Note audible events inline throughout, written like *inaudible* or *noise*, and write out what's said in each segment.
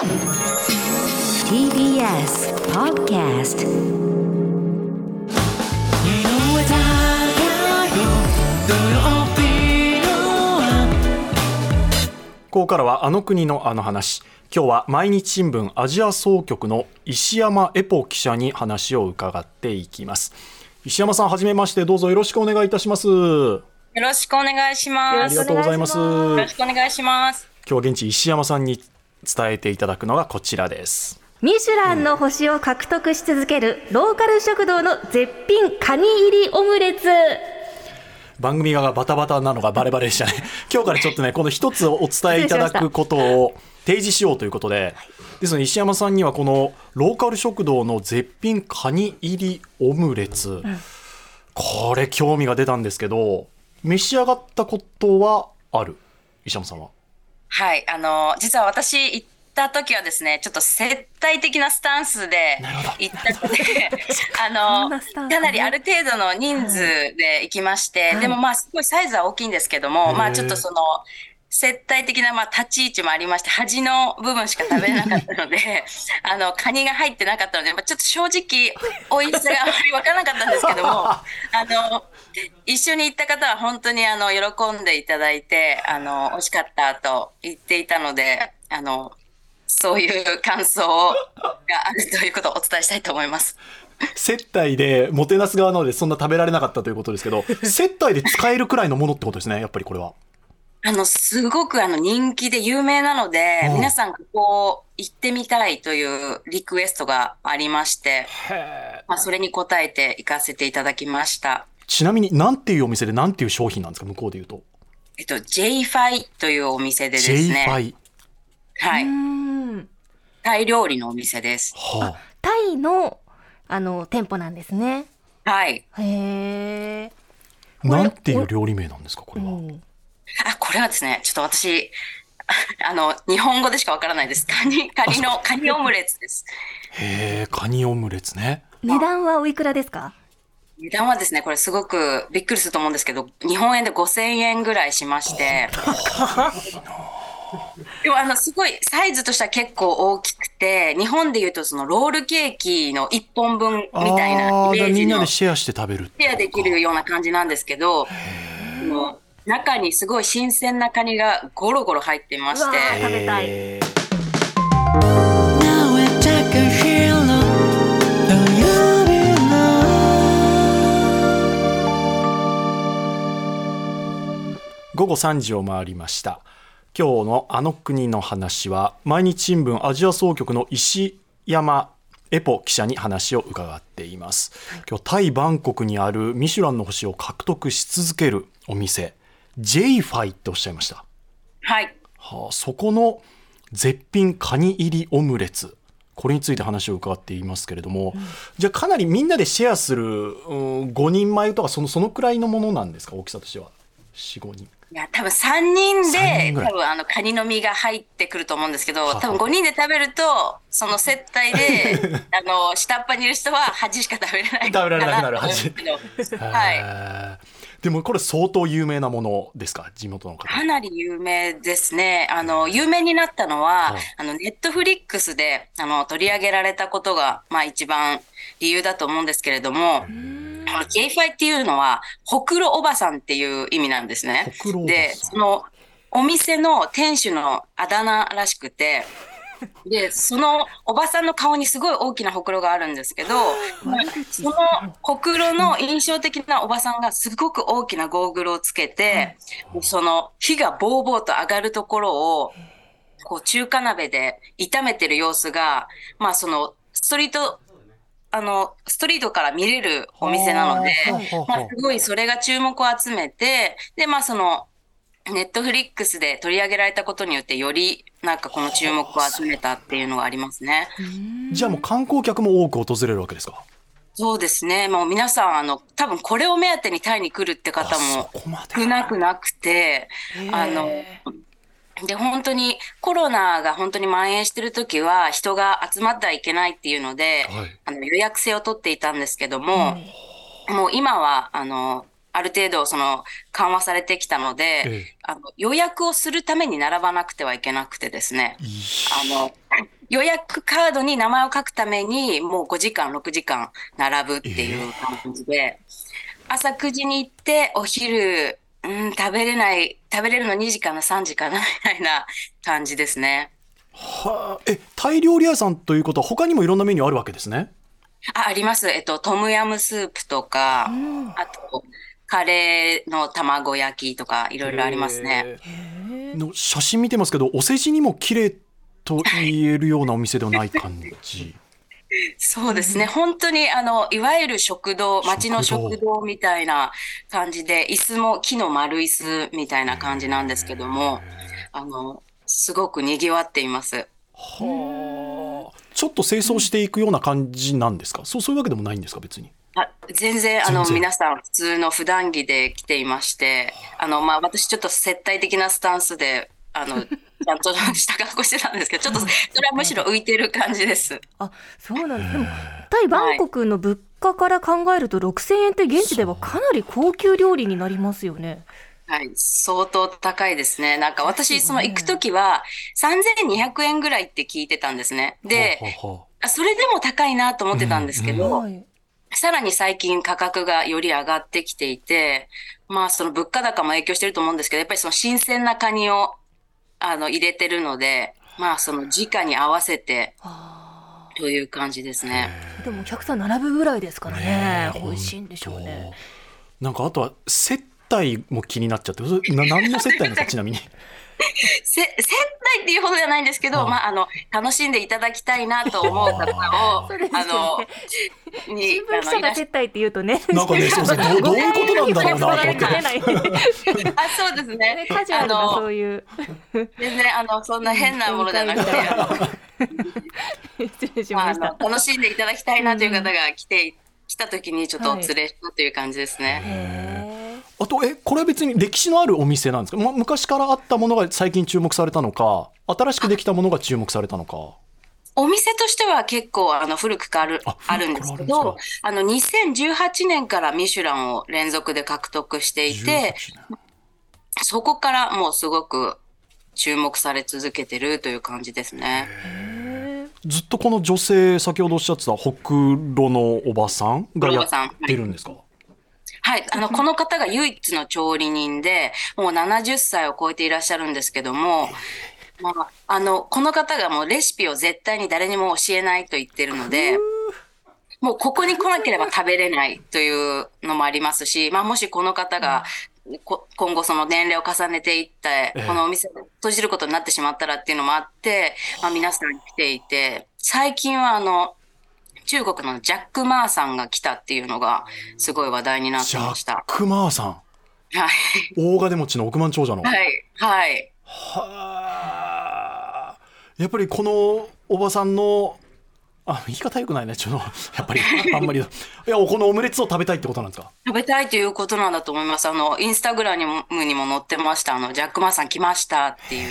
TBS Podcast ここからはあの国のあの話今日は毎日新聞アジア総局の石山エポ記者に話を伺っていきます石山さんはじめましてどうぞよろしくお願いいたしますよろしくお願いします。ありがとうございますよろしくお願いします。今日は現地石山さんに伝えていただくのがこちらです。ミシュランの星を獲得し続けるローカル食堂の絶品カニ入りオムレツ。番組側がバタバタなのがバレバレでしたね。*laughs* 今日からちょっとねこの一つお伝えいただくことを提示しようということでですので石山さんにはこのローカル食堂の絶品カニ入りオムレツ、これ興味が出たんですけど召し上がったことはある？石山さんははい、あの、実は私行った時はですね、ちょっと接待的なスタンスで行った *laughs* ので、あその、かなりある程度の人数で行きまして、でもまあすごいサイズは大きいんですけども、まあちょっとその、接待的なまあ立ち位置もありまして、端の部分しか食べれなかったので、*laughs* あの、カニが入ってなかったので、まあ、ちょっと正直、美味しさがあまりわからなかったんですけども、*laughs* あの、一緒に行った方は本当にあの、喜んでいただいて、あの、美味しかったと言っていたので、あの、そういう感想があるということをお伝えしたいと思います。接待でもてなす側なのでそんな食べられなかったということですけど *laughs* 接待で使えるくらいのものってことですねやっぱりこれはあの、すごくあの人気で有名なので、うん皆さんここ行ってみたいというリクエストがありまして、まあ、それに応えて行かせていただきました。ちなみに何ていうお店で何ていう商品なんですか？向こうで言うとえっと、j ファイというお店でです J フね、ァイはい。タイ料理のお店です。はあタイの、あの、店舗なんですね。はい。へえ。なんていう料理名なんですか？これは、うん。あ、これはですね、ちょっと私、*laughs* あの、日本語でしかわからないです。カニ、カニの、カニオムレツです。へえカニオムレツね値段はおいくらですか？値段はですね、これすごくびっくりすると思うんですけど、日本円で5000円ぐらいしまして。*laughs* でもあの、すごい、サイズとしては結構大きくて、日本で言うとそのロールケーキの1本分みたいなイメージのみんなでシェアして食べるシェアできるような感じなんですけど、中にすごい新鮮なカニがゴロゴロ入っていまして、食べたい午後3時を回りました。今日のあの国の話は毎日新聞アジア総局の石山エポ記者に話を伺っています。今日タイバンコクにあるミシュランの星を獲得し続けるお店 J ファイっておっしゃいました。はい。はあ、そこの絶品カニ入りオムレツ。これについて話を伺っていますけれども、じゃあかなりみんなでシェアする、うん、5人前とかそのそのくらいのものなんですか？大きさとしては。45人いや、多分3人三で多分あの、カニの身が入ってくると思うんですけど、は多分5人で食べると、その接待で、*laughs* あの、下っ端にいる人は端しか食べれない食べられなくなるかと思うんですけどはい。でもこれ相当有名なものですか？地元の方。かなり有名ですね。あの、有名になったのは、はい。あの、ネットフリックスで、あの、取り上げられたことが、まあ一番理由だと思うんですけれども、この J ファイっていうのは、ほくろおばさんっていう意味なんですね。で、その、お店の店主のあだ名らしくて、で、そのおばさんの顔にすごい大きなほくろがあるんですけど、そのほくろの印象的なおばさんがすごく大きなゴーグルをつけて、その火がボーボーと上がるところを、こう中華鍋で炒めてる様子が、まあそのストリート、あの、ストリートから見れるお店なのでまあすごいそれが注目を集めて、で、まあその、ネットフリックスで取り上げられたことによって、よりなんかこの注目を集めたっていうのがありますね。じゃあもう観光客も多く訪れるわけですか？そうですね。もう皆さん、あの、多分これを目当てにタイに来るって方あも少なくなくて、あの、で、本当にコロナが本当に蔓延してる時は人が集まってはいけないっていうので、はい。あの予約制を取っていたんですけども、もう今は、あの、ある程度その緩和されてきたので、ええ。あの予約をするために並ばなくてはいけなくてですね、あの予約カードに名前を書くためにもう5時間、6時間並ぶっていう感じで、朝9時に行ってお昼、うん、食べれない、食べれるの2時かな、3時かなみたいな感じですね。はあ、えタイ料理屋さんということは他にもいろんなメニューあるわけですね？あ、あります。えっと、トムヤムスープとか、あと、カレーの卵焼きとか、いろいろありますね。の写真見てますけどお世辞にも綺麗と言えるようなお店ではない感じ。そうですね。本当に、あの、いわゆる食堂、町の食堂みたいな感じで、椅子も木の丸椅子みたいな感じなんですけども、あの、すごく賑わっています。はあ。ちょっと清掃していくような感じなんですか？そうそういうわけでもないんですか？別に。あ全然、あの、皆さん普通の普段着で来ていまして、あの、まあ、私ちょっと接待的なスタンスで、あの、ちゃんとした格好してたんですけど、*laughs* ちょっと、それはむしろ浮いてる感じです。あ、そうなんです。でも、タイ・バンコクの物価から考えると6000円って現地ではかなり高級料理になりますよね。はい、相当高いですね。なんか私、その行くときは3200円ぐらいって聞いてたんですね。で、それでも高いなと思ってたんですけど、はい。さらに最近価格がより上がってきていて、まあその物価高も影響してると思うんですけど、やっぱりその新鮮なカニをあの入れてるので、まあその時価に合わせてあという感じですね。ーでもお客さん並ぶぐらいですからね。え美味しいんでしょうね。なんかあとは接待も気になっちゃって何の接待なんですか？*laughs* ちなみに。*laughs* せ、接待っていうほどじゃないんですけど、ああまああの、楽しんでいただきたいなと思う方を、*laughs* そうですよあねの、に新聞記者が接待って言うとね。なんかねそうそうどういうことなんだろうなと思って *laughs* あ、そうですね。カジュアルなそういう。全然、あの、そんな変なものじゃなくて、失礼しまああましたの。楽しんでいただきたいなという方が来て、来た時にちょっとお連れしたという感じですね。へあとえこれは別に歴史のあるお店なんですか、ま、昔からあったものが最近注目されたのか新しくできたものが注目されたのか。お店としては結構あの古くからあるああるんですけど、あの2018年からミシュランを連続で獲得していて、18年そこからもうすごく注目され続けてるという感じですね。え。ずっとこの女性先ほどおっしゃってたほくろのおばさんがやってるんですか、はい。あの、*laughs* この方が唯一の調理人で、もう70歳を超えていらっしゃるんですけども、まあ、あの、この方がもうレシピを絶対に誰にも教えないと言ってるので、もうここに来なければ食べれないというのもありますし、まあもしこの方が、こ今後その年齢を重ねていってええ、このお店を閉じることになってしまったらっていうのもあって、まあ皆さん来ていて、最近はあの、中国のジャック・マーさんが来たっていうのがすごい話題になってジャましたッ。ク・マーさん？はい。大金持ちの億万長者の？はい。はい。はあやっぱりこのおばさんのあ言い方よくないねちょっとやっぱり *laughs* あんまりいやこのオムレツを食べたいってことなんですか？食べたいということなんだと思います。あの、インスタグラムにも載ってました。あの、ジャック・マーさん来ましたっていう。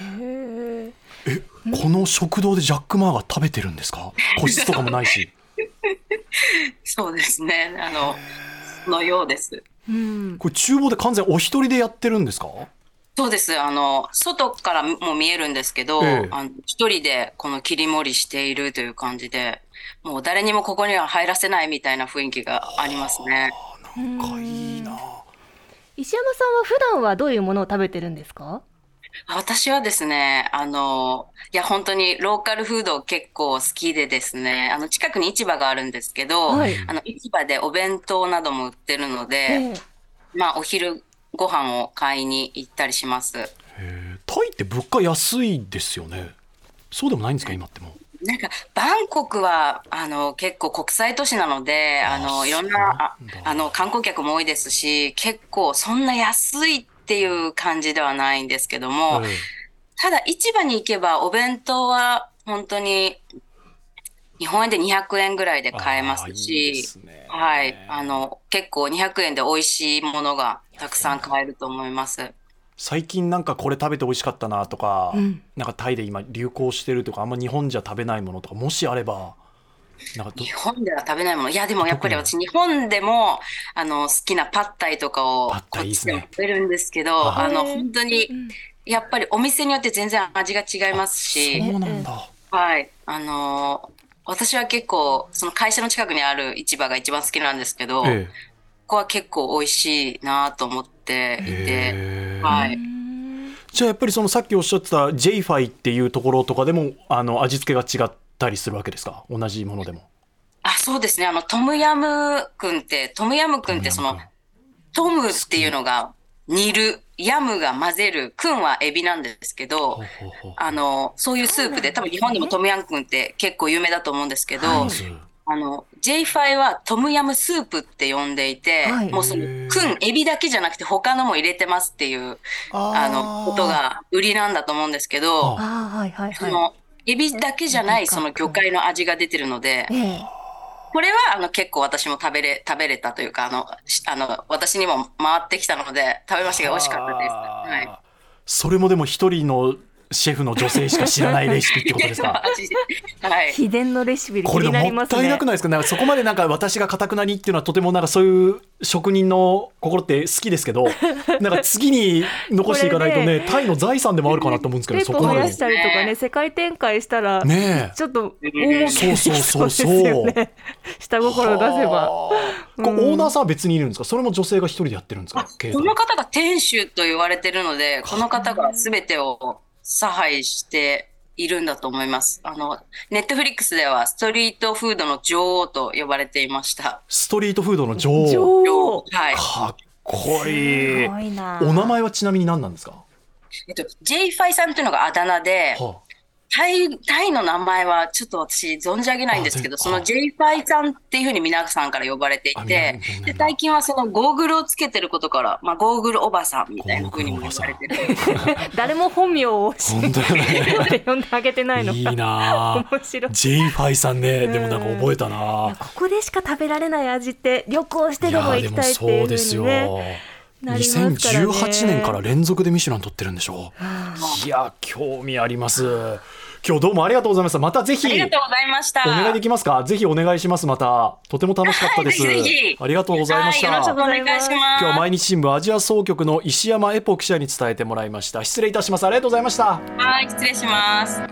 へえ。えこの食堂でジャック・マーが食べてるんですか？個室とかもないし *laughs* そうですね。あの、そのようです。うん。これ厨房で完全お一人でやってるんですか？そうです。あの、外からも見えるんですけど、ええあの一人でこの切り盛りしているという感じで、もう誰にもここには入らせないみたいな雰囲気がありますね。なんかいいな石山さんは普段はどういうものを食べてるんですか？私はですね、あの、いや、本当にローカルフード結構好きでですね、あの、近くに市場があるんですけど、はい。あの、市場でお弁当なども売ってるので、ええ。まあ、お昼ご飯を買いに行ったりします。タイって物価安いですよね。そうでもないんですか今ってもう。なんか、バンコクは、あの、結構国際都市なので、ああの、いろんな、あの、観光客も多いですし、結構そんな安いっていう感じではないんですけども、ええただ市場に行けばお弁当は本当に日本円で200円ぐらいで買えますあーいいすね。はい、あの、結構200円で美味しいものがたくさん買えると思います。最近なんかこれ食べて美味しかったなとか、うん。なんかタイで今流行してるとかあんま日本じゃ食べないものとかもしあれば日本では食べないもの。いや、でもやっぱり私、日本でも、あの、好きなパッタイとかを、パッタイいいっすねこっちでも食べるんですけど、はいあの、本当に、やっぱりお店によって全然味が違いますし、そうなんだ。はい。あの、私は結構、その会社の近くにある市場が一番好きなんですけど、えここは結構美味しいなと思ってえいて、へえはい。じゃあやっぱりそのさっきおっしゃってた j ファイっていうところとかでもあの味付けが違ったりするわけですか？同じものでも。あ、そうですね。あの、トムヤムくんって、トムヤムくんってその、トムっていうのが煮る、ヤムが混ぜる、くんはエビなんですけど、ほうほうほうあの、そういうスープで、多分日本でもトムヤムくんって結構有名だと思うんですけど、はい。あの、J ファイはトムヤムスープって呼んでいて、はい。もうその、くん、エビだけじゃなくて他のも入れてますっていう、あの、ことが売りなんだと思うんですけど、あはいはいはい。その、エビだけじゃないその魚介の味が出てるのでえ、えこれはあの結構私も食べれ、食べれたというか、あの、しあの、私にも回ってきたので、食べましたけど美味しかったです。はい。それもでも一人のシェフの女性しか知らないレシピってことですか？はい。秘伝のレシピこれになりますね。もったいなくないですかなんかそこまでなんか私がかたくなにっていうのはとてもなんかそういう職人の心って好きですけどなんか次に残していかないとねこタイの財産でもあるかなと思うんですけどそこまでしたりとかね世界展開したら、ねちょっと大儲けそうそうそうそうね。下心出せば。はあこオーナーさんは別にいるんですかそれも女性が一人でやってるんですかこの方が店主と言われてるので、この方が全てを差配しているんだと思います。あの、ネットフリックスではストリートフードの女王と呼ばれていました。ストリートフードの女王女王はい。かっこいいすごいな。お名前はちなみに何なんですか、えっと、J ファイさんというのがあだ名で、はタイ、タイの名前はちょっと私存じ上げないんですけど、あその J ファイさんっていうふうに皆さんから呼ばれていあてで最近はそのゴーグルをつけてることから、まあゴーグルおばさんみたいなふうにも呼ばれてる。*laughs* 誰も本名を知本当だねって呼んであげてないの。いいか。な。あ面白い。J ファイさんねでもなんか覚えたな。ここでしか食べられない味って旅行してでも行きたいっていうふうにね。ね。2018年から連続でミシュラン取ってるんでしょう。いや興味あります今日どうもありがとうございました。またぜひ。ありがとうございました。お願いできますか？ぜひお願いします。また。とても楽しかったです。はい、ぜひありがとうございました。はい、よろしくお願いします。今日毎日新聞アジア総局の石山エポ記者に伝えてもらいました。失礼いたします。ありがとうございました。はい、失礼します。